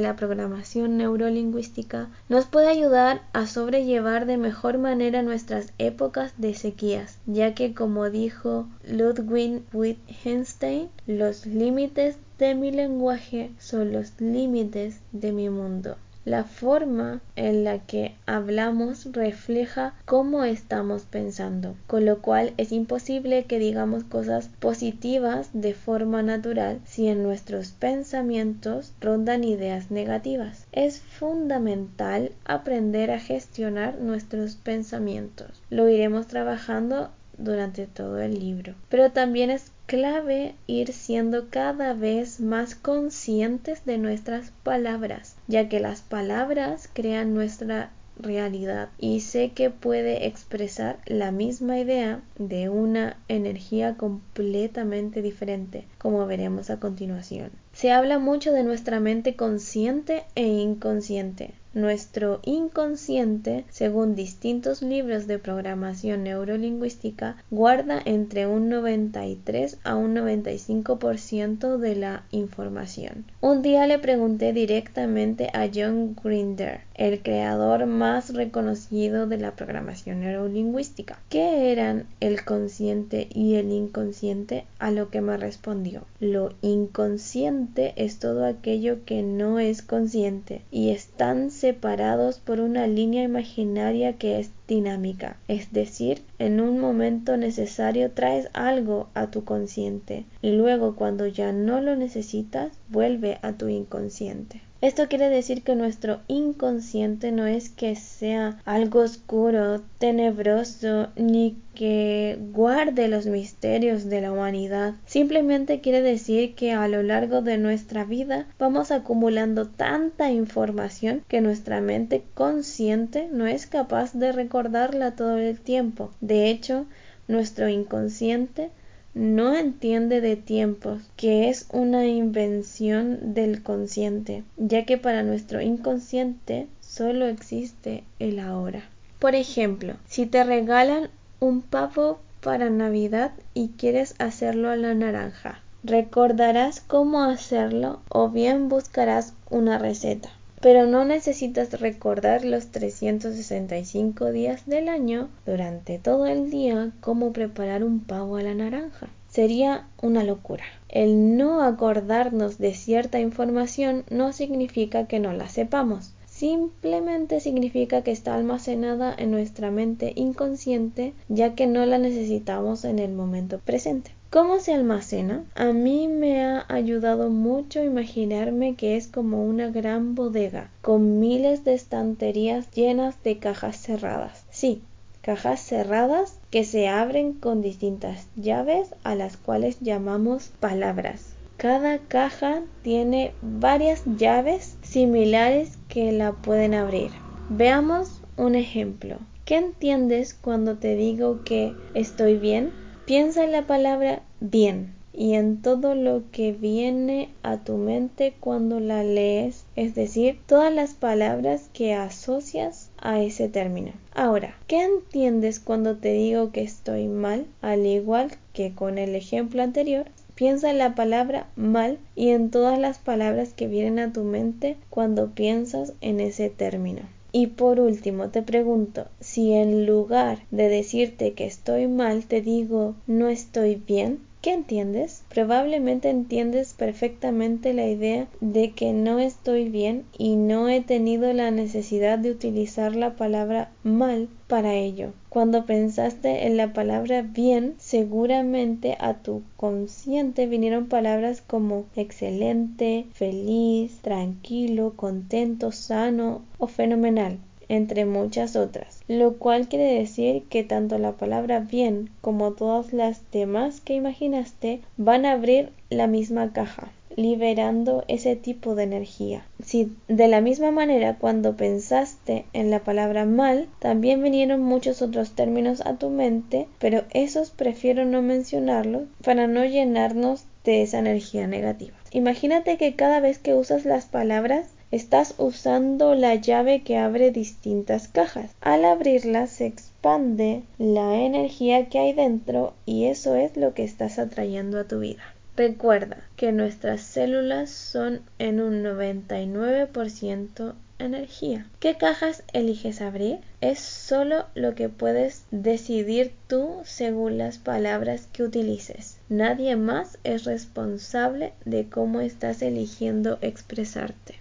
[SPEAKER 1] la programación neurolingüística nos puede ayudar a sobrellevar de mejor manera nuestras épocas de sequías, ya que como dijo Ludwig Wittgenstein, los límites de mi lenguaje son los límites de mi mundo. La forma en la que hablamos refleja cómo estamos pensando, con lo cual es imposible que digamos cosas positivas de forma natural si en nuestros pensamientos rondan ideas negativas. Es fundamental aprender a gestionar nuestros pensamientos. Lo iremos trabajando durante todo el libro. Pero también es clave ir siendo cada vez más conscientes de nuestras palabras, ya que las palabras crean nuestra realidad y sé que puede expresar la misma idea de una energía completamente diferente, como veremos a continuación. Se habla mucho de nuestra mente consciente e inconsciente. Nuestro inconsciente, según distintos libros de programación neurolingüística, guarda entre un 93 a un 95% de la información. Un día le pregunté directamente a John Grinder, el creador más reconocido de la programación neurolingüística, qué eran el consciente y el inconsciente, a lo que me respondió, lo inconsciente es todo aquello que no es consciente y están separados por una línea imaginaria que es dinámica, es decir, en un momento necesario traes algo a tu consciente y luego cuando ya no lo necesitas vuelve a tu inconsciente. Esto quiere decir que nuestro inconsciente no es que sea algo oscuro, tenebroso, ni que guarde los misterios de la humanidad. Simplemente quiere decir que a lo largo de nuestra vida vamos acumulando tanta información que nuestra mente consciente no es capaz de recordarla todo el tiempo. De hecho, nuestro inconsciente no entiende de tiempos, que es una invención del consciente, ya que para nuestro inconsciente solo existe el ahora. Por ejemplo, si te regalan un pavo para Navidad y quieres hacerlo a la naranja, recordarás cómo hacerlo o bien buscarás una receta pero no necesitas recordar los 365 días del año durante todo el día cómo preparar un pavo a la naranja. Sería una locura. El no acordarnos de cierta información no significa que no la sepamos. Simplemente significa que está almacenada en nuestra mente inconsciente ya que no la necesitamos en el momento presente. ¿Cómo se almacena? A mí me ha ayudado mucho imaginarme que es como una gran bodega, con miles de estanterías llenas de cajas cerradas. Sí, cajas cerradas que se abren con distintas llaves a las cuales llamamos palabras. Cada caja tiene varias llaves similares que la pueden abrir. Veamos un ejemplo. ¿Qué entiendes cuando te digo que estoy bien? Piensa en la palabra bien y en todo lo que viene a tu mente cuando la lees, es decir, todas las palabras que asocias a ese término. Ahora, ¿qué entiendes cuando te digo que estoy mal? Al igual que con el ejemplo anterior, piensa en la palabra mal y en todas las palabras que vienen a tu mente cuando piensas en ese término. Y por último te pregunto si en lugar de decirte que estoy mal te digo no estoy bien, ¿Qué entiendes? Probablemente entiendes perfectamente la idea de que no estoy bien y no he tenido la necesidad de utilizar la palabra mal para ello. Cuando pensaste en la palabra bien, seguramente a tu consciente vinieron palabras como excelente, feliz, tranquilo, contento, sano o fenomenal entre muchas otras, lo cual quiere decir que tanto la palabra bien como todas las demás que imaginaste van a abrir la misma caja liberando ese tipo de energía. Si de la misma manera cuando pensaste en la palabra mal, también vinieron muchos otros términos a tu mente, pero esos prefiero no mencionarlos para no llenarnos de esa energía negativa. Imagínate que cada vez que usas las palabras Estás usando la llave que abre distintas cajas. Al abrirlas se expande la energía que hay dentro y eso es lo que estás atrayendo a tu vida. Recuerda que nuestras células son en un 99% energía. ¿Qué cajas eliges abrir? Es solo lo que puedes decidir tú según las palabras que utilices. Nadie más es responsable de cómo estás eligiendo expresarte.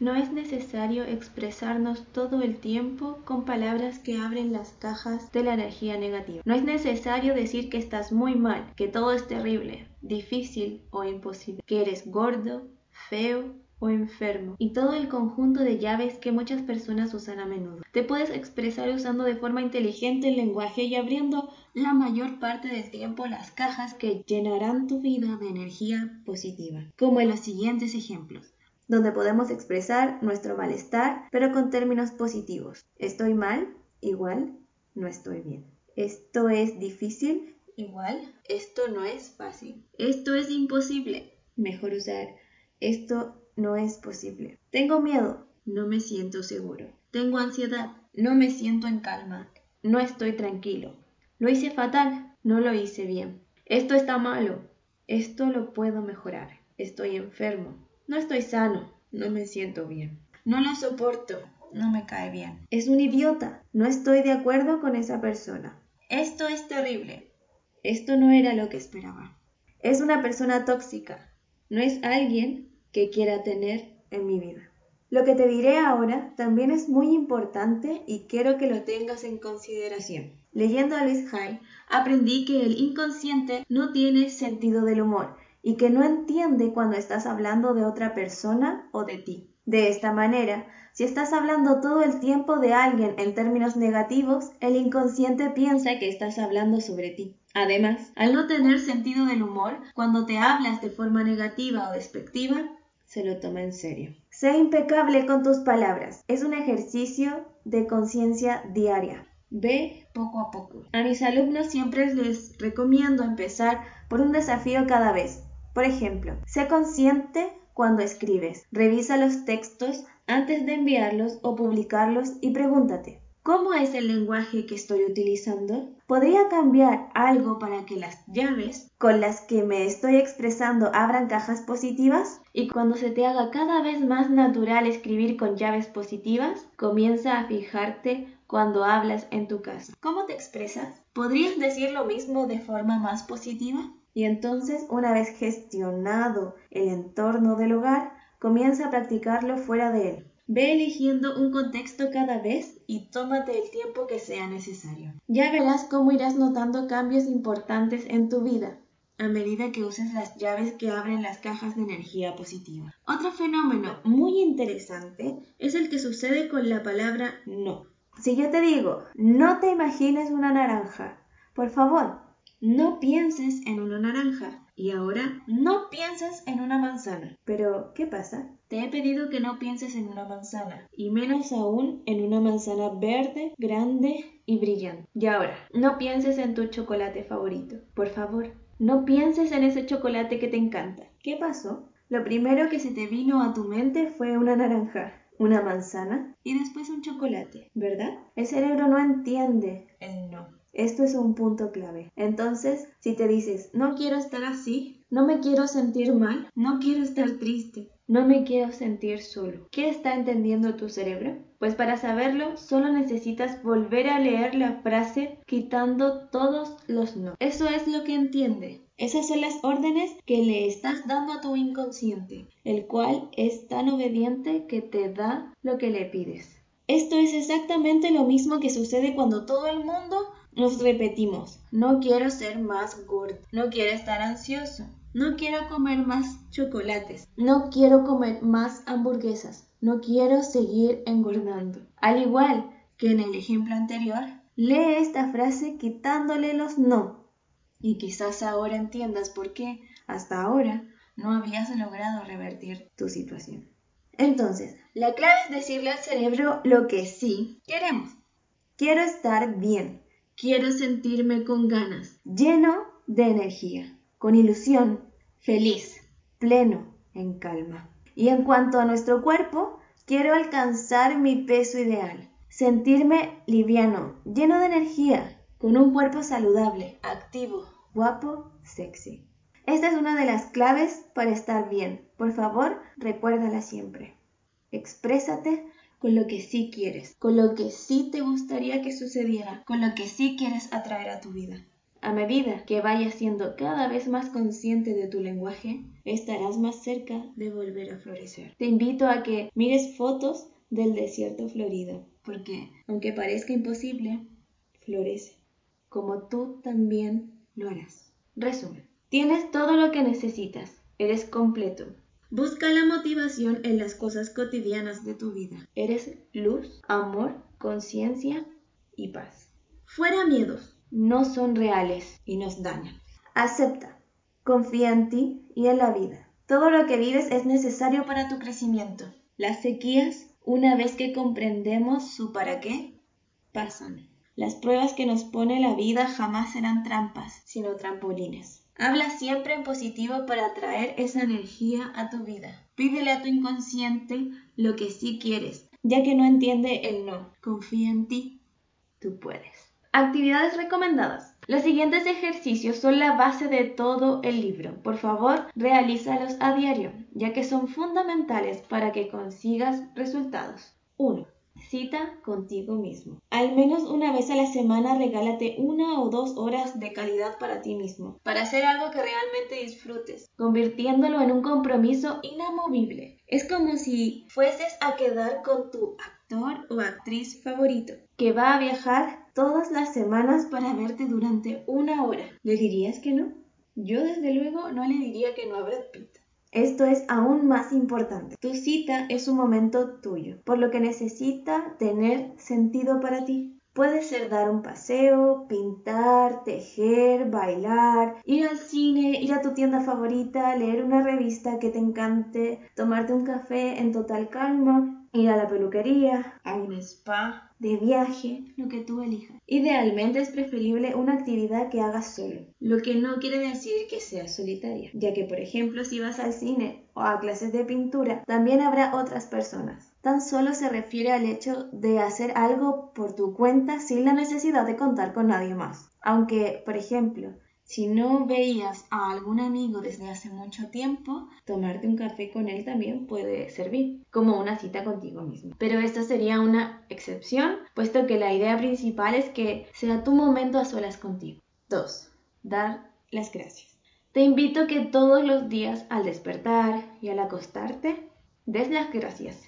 [SPEAKER 1] No es necesario expresarnos todo el tiempo con palabras que abren las cajas de la energía negativa. No es necesario decir que estás muy mal, que todo es terrible, difícil o imposible, que eres gordo, feo o enfermo y todo el conjunto de llaves que muchas personas usan a menudo. Te puedes expresar usando de forma inteligente el lenguaje y abriendo la mayor parte del tiempo las cajas que llenarán tu vida de energía positiva, como en los siguientes ejemplos donde podemos expresar nuestro malestar, pero con términos positivos. Estoy mal, igual, no estoy bien. Esto es difícil, igual, esto no es fácil. Esto es imposible, mejor usar, esto no es posible. Tengo miedo, no me siento seguro. Tengo ansiedad, no me siento en calma. No estoy tranquilo. Lo hice fatal, no lo hice bien. Esto está malo, esto lo puedo mejorar. Estoy enfermo, no estoy sano, no me siento bien. No lo soporto, no me cae bien. Es un idiota, no estoy de acuerdo con esa persona. Esto es terrible. Esto no era lo que esperaba. Es una persona tóxica, no es alguien que quiera tener en mi vida. Lo que te diré ahora también es muy importante y quiero que lo tengas en consideración. Leyendo a Luis Hay, aprendí que el inconsciente no tiene sentido del humor y que no entiende cuando estás hablando de otra persona o de ti. De esta manera, si estás hablando todo el tiempo de alguien en términos negativos, el inconsciente piensa que estás hablando sobre ti. Además, al no tener sentido del humor, cuando te hablas de forma negativa o despectiva, se lo toma en serio. Sé impecable con tus palabras. Es un ejercicio de conciencia diaria. Ve poco a poco. A mis alumnos siempre les recomiendo empezar por un desafío cada vez. Por ejemplo, sé consciente cuando escribes. Revisa los textos antes de enviarlos o publicarlos y pregúntate, ¿cómo es el lenguaje que estoy utilizando? ¿Podría cambiar algo para que las llaves con las que me estoy expresando abran cajas positivas? Y cuando se te haga cada vez más natural escribir con llaves positivas, comienza a fijarte cuando hablas en tu casa. ¿Cómo te expresas? ¿Podrías decir lo mismo de forma más positiva? Y entonces, una vez gestionado el entorno del hogar, comienza a practicarlo fuera de él. Ve eligiendo un contexto cada vez y tómate el tiempo que sea necesario. Ya verás cómo irás notando cambios importantes en tu vida a medida que uses las llaves que abren las cajas de energía positiva. Otro fenómeno muy interesante es el que sucede con la palabra no. Si yo te digo, no te imagines una naranja, por favor, no pienses en una naranja. Y ahora no pienses en una manzana. Pero, ¿qué pasa? Te he pedido que no pienses en una manzana, y menos aún en una manzana verde, grande y brillante. Y ahora, no pienses en tu chocolate favorito. Por favor, no pienses en ese chocolate que te encanta. ¿Qué pasó? Lo primero que se te vino a tu mente fue una naranja, una manzana y después un chocolate, ¿verdad? El cerebro no entiende el no. Esto es un punto clave. Entonces, si te dices, no quiero estar así, no me quiero sentir mal, no quiero estar triste, no me quiero sentir solo. ¿Qué está entendiendo tu cerebro? Pues para saberlo, solo necesitas volver a leer la frase quitando todos los no. Eso es lo que entiende. Esas son las órdenes que le estás dando a tu inconsciente, el cual es tan obediente que te da lo que le pides. Esto es exactamente lo mismo que sucede cuando todo el mundo nos repetimos, no quiero ser más gordo, no quiero estar ansioso, no quiero comer más chocolates, no quiero comer más hamburguesas, no quiero seguir engordando. Al igual que en el ejemplo anterior, lee esta frase quitándole los no. Y quizás ahora entiendas por qué hasta ahora no habías logrado revertir tu situación. Entonces, la clave es decirle al cerebro lo que sí queremos. Quiero estar bien, Quiero sentirme con ganas, lleno de energía, con ilusión, feliz, pleno, en calma. Y en cuanto a nuestro cuerpo, quiero alcanzar mi peso ideal, sentirme liviano, lleno de energía, con un cuerpo saludable, activo, guapo, sexy. Esta es una de las claves para estar bien. Por favor, recuérdala siempre. Exprésate con lo que sí quieres, con lo que sí te gustaría que sucediera, con lo que sí quieres atraer a tu vida. A medida que vayas siendo cada vez más consciente de tu lenguaje, estarás más cerca de volver a florecer. Te invito a que mires fotos del desierto florido, porque aunque parezca imposible, florece, como tú también lo harás. Resumen, tienes todo lo que necesitas, eres completo. Busca la motivación en las cosas cotidianas de tu vida. Eres luz, amor, conciencia y paz. Fuera miedos, no son reales y nos dañan. Acepta, confía en ti y en la vida. Todo lo que vives es necesario para tu crecimiento. Las sequías, una vez que comprendemos su para qué, pasan. Las pruebas que nos pone la vida jamás serán trampas, sino trampolines. Habla siempre en positivo para atraer esa energía a tu vida. Pídele a tu inconsciente lo que sí quieres, ya que no entiende el no. Confía en ti. Tú puedes. Actividades recomendadas. Los siguientes ejercicios son la base de todo el libro. Por favor, realízalos a diario, ya que son fundamentales para que consigas resultados. 1. Cita contigo mismo. Al menos una vez a la semana regálate una o dos horas de calidad para ti mismo, para hacer algo que realmente disfrutes, convirtiéndolo en un compromiso inamovible. Es como si fueses a quedar con tu actor o actriz favorito, que va a viajar todas las semanas para verte durante una hora. ¿Le dirías que no? Yo desde luego no le diría que no a Brad Pitt. Esto es aún más importante. Tu cita es un momento tuyo, por lo que necesita tener sentido para ti. Puede ser dar un paseo, pintar, tejer, bailar, ir al cine, ir a tu tienda favorita, leer una revista que te encante, tomarte un café en total calma, ir a la peluquería, a un spa, de viaje, lo que tú elijas. Idealmente es preferible una actividad que hagas solo, lo que no quiere decir que sea solitaria, ya que por ejemplo si vas al cine o a clases de pintura, también habrá otras personas. Tan solo se refiere al hecho de hacer algo por tu cuenta sin la necesidad de contar con nadie más. Aunque, por ejemplo, si no veías a algún amigo desde hace mucho tiempo, tomarte un café con él también puede servir, como una cita contigo mismo. Pero esto sería una excepción, puesto que la idea principal es que sea tu momento a solas contigo. 2. Dar las gracias. Te invito que todos los días al despertar y al acostarte, des las gracias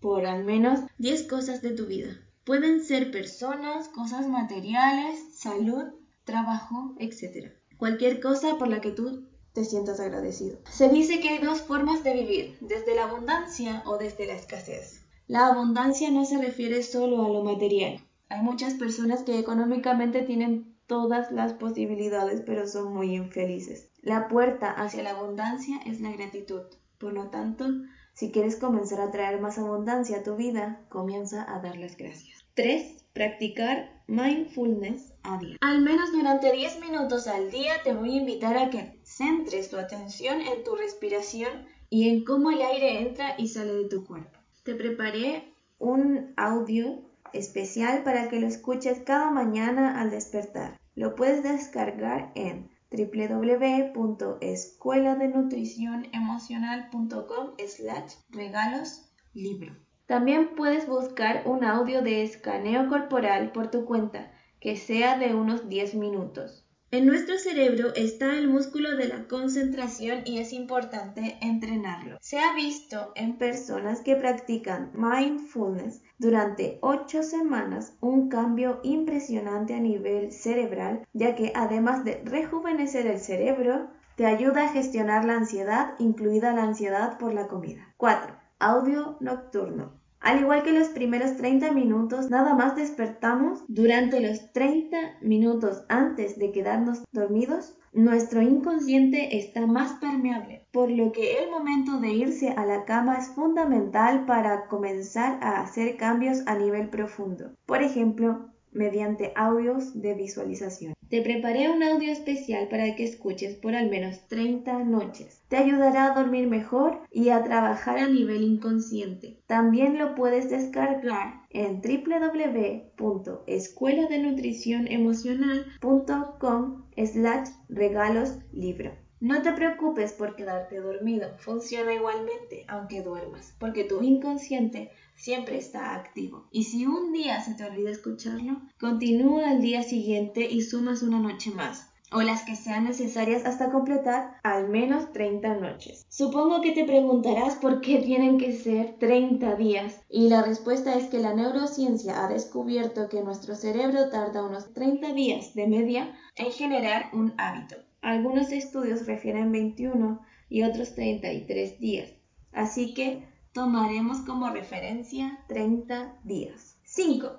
[SPEAKER 1] por al menos 10 cosas de tu vida. Pueden ser personas, cosas materiales, salud, trabajo, etc cualquier cosa por la que tú te sientas agradecido. Se dice que hay dos formas de vivir, desde la abundancia o desde la escasez. La abundancia no se refiere solo a lo material. Hay muchas personas que económicamente tienen todas las posibilidades pero son muy infelices. La puerta hacia la abundancia es la gratitud. Por lo tanto, si quieres comenzar a traer más abundancia a tu vida, comienza a dar las gracias. 3. Practicar mindfulness a día. Al menos durante 10 minutos al día te voy a invitar a que centres tu atención en tu respiración y en cómo el aire entra y sale de tu cuerpo. Te preparé un audio especial para que lo escuches cada mañana al despertar. Lo puedes descargar en www.escueladenutricionemocional.com slash regalos libro. También puedes buscar un audio de escaneo corporal por tu cuenta, que sea de unos 10 minutos. En nuestro cerebro está el músculo de la concentración y es importante entrenarlo. Se ha visto en personas que practican mindfulness durante 8 semanas un cambio impresionante a nivel cerebral, ya que además de rejuvenecer el cerebro, te ayuda a gestionar la ansiedad, incluida la ansiedad por la comida. 4 audio nocturno. Al igual que los primeros 30 minutos, nada más despertamos, durante los 30 minutos antes de quedarnos dormidos, nuestro inconsciente está más permeable, por lo que el momento de irse a la cama es fundamental para comenzar a hacer cambios a nivel profundo. Por ejemplo, mediante audios de visualización. Te preparé un audio especial para que escuches por al menos 30 noches. Te ayudará a dormir mejor y a trabajar a nivel inconsciente. También lo puedes descargar en www.escueladenutricionemocional.com slash regalos libro. No te preocupes por quedarte dormido, funciona igualmente, aunque duermas, porque tu inconsciente siempre está activo. Y si un día se te olvida escucharlo, continúa al día siguiente y sumas una noche más o las que sean necesarias hasta completar al menos 30 noches. Supongo que te preguntarás por qué tienen que ser 30 días y la respuesta es que la neurociencia ha descubierto que nuestro cerebro tarda unos 30 días de media en generar un hábito. Algunos estudios refieren 21 y otros 33 días, así que tomaremos como referencia 30 días. 5.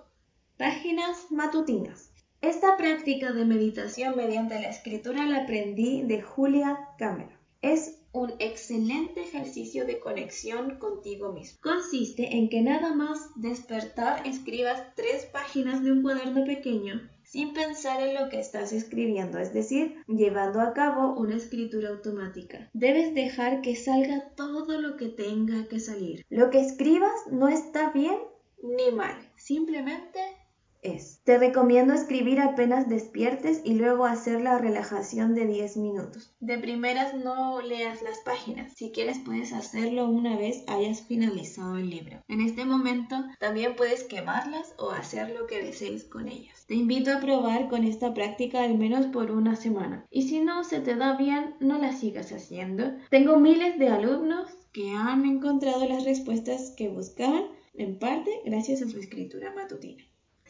[SPEAKER 1] Páginas matutinas. Esta práctica de meditación mediante la escritura la aprendí de Julia Cameron. Es un excelente ejercicio de conexión contigo mismo. Consiste en que nada más despertar escribas tres páginas de un cuaderno pequeño sin pensar en lo que estás escribiendo, es decir, llevando a cabo una escritura automática. Debes dejar que salga todo lo que tenga que salir. Lo que escribas no está bien ni mal, simplemente Te recomiendo escribir apenas despiertes y luego hacer la relajación de 10 minutos. De primeras no leas las páginas. Si quieres puedes hacerlo una vez hayas finalizado el libro. En este momento también puedes quemarlas o hacer lo que desees con ellas. Te invito a probar con esta práctica al menos por una semana. Y si no se te da bien, no la sigas haciendo. Tengo miles de alumnos que han encontrado las respuestas que buscaban en parte gracias a su escritura matutina.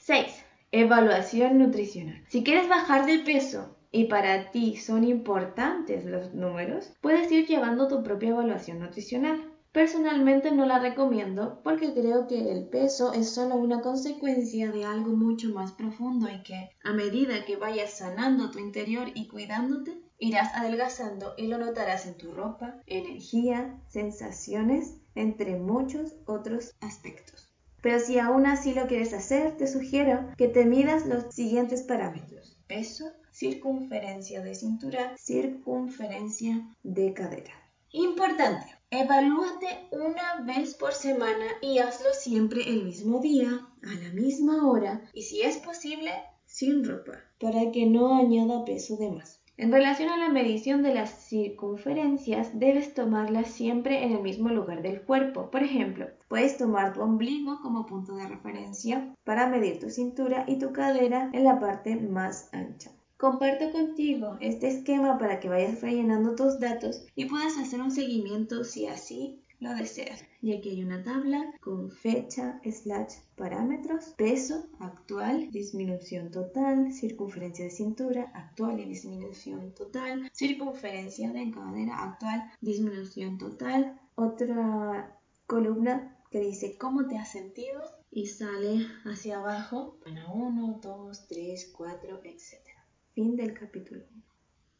[SPEAKER 1] 6. Evaluación nutricional. Si quieres bajar de peso y para ti son importantes los números, puedes ir llevando tu propia evaluación nutricional. Personalmente no la recomiendo porque creo que el peso es solo una consecuencia de algo mucho más profundo y que a medida que vayas sanando tu interior y cuidándote, irás adelgazando y lo notarás en tu ropa, energía, sensaciones, entre muchos otros aspectos. Pero si aún así lo quieres hacer, te sugiero que te midas los siguientes parámetros. Peso, circunferencia de cintura, circunferencia de cadera. Importante, evalúate una vez por semana y hazlo siempre el mismo día, a la misma hora y si es posible, sin ropa, para que no añada peso de más. En relación a la medición de las circunferencias, debes tomarlas siempre en el mismo lugar del cuerpo. Por ejemplo, puedes tomar tu ombligo como punto de referencia para medir tu cintura y tu cadera en la parte más ancha. Comparto contigo este esquema para que vayas rellenando tus datos y puedas hacer un seguimiento si así lo deseas. Y aquí hay una tabla con fecha, slash, parámetros, peso, actual, disminución total, circunferencia de cintura, actual y disminución total, circunferencia de cadera, actual, disminución total, otra columna que dice cómo te has sentido y sale hacia abajo, bueno, 1, 2, 3, 4, etc. Fin del capítulo.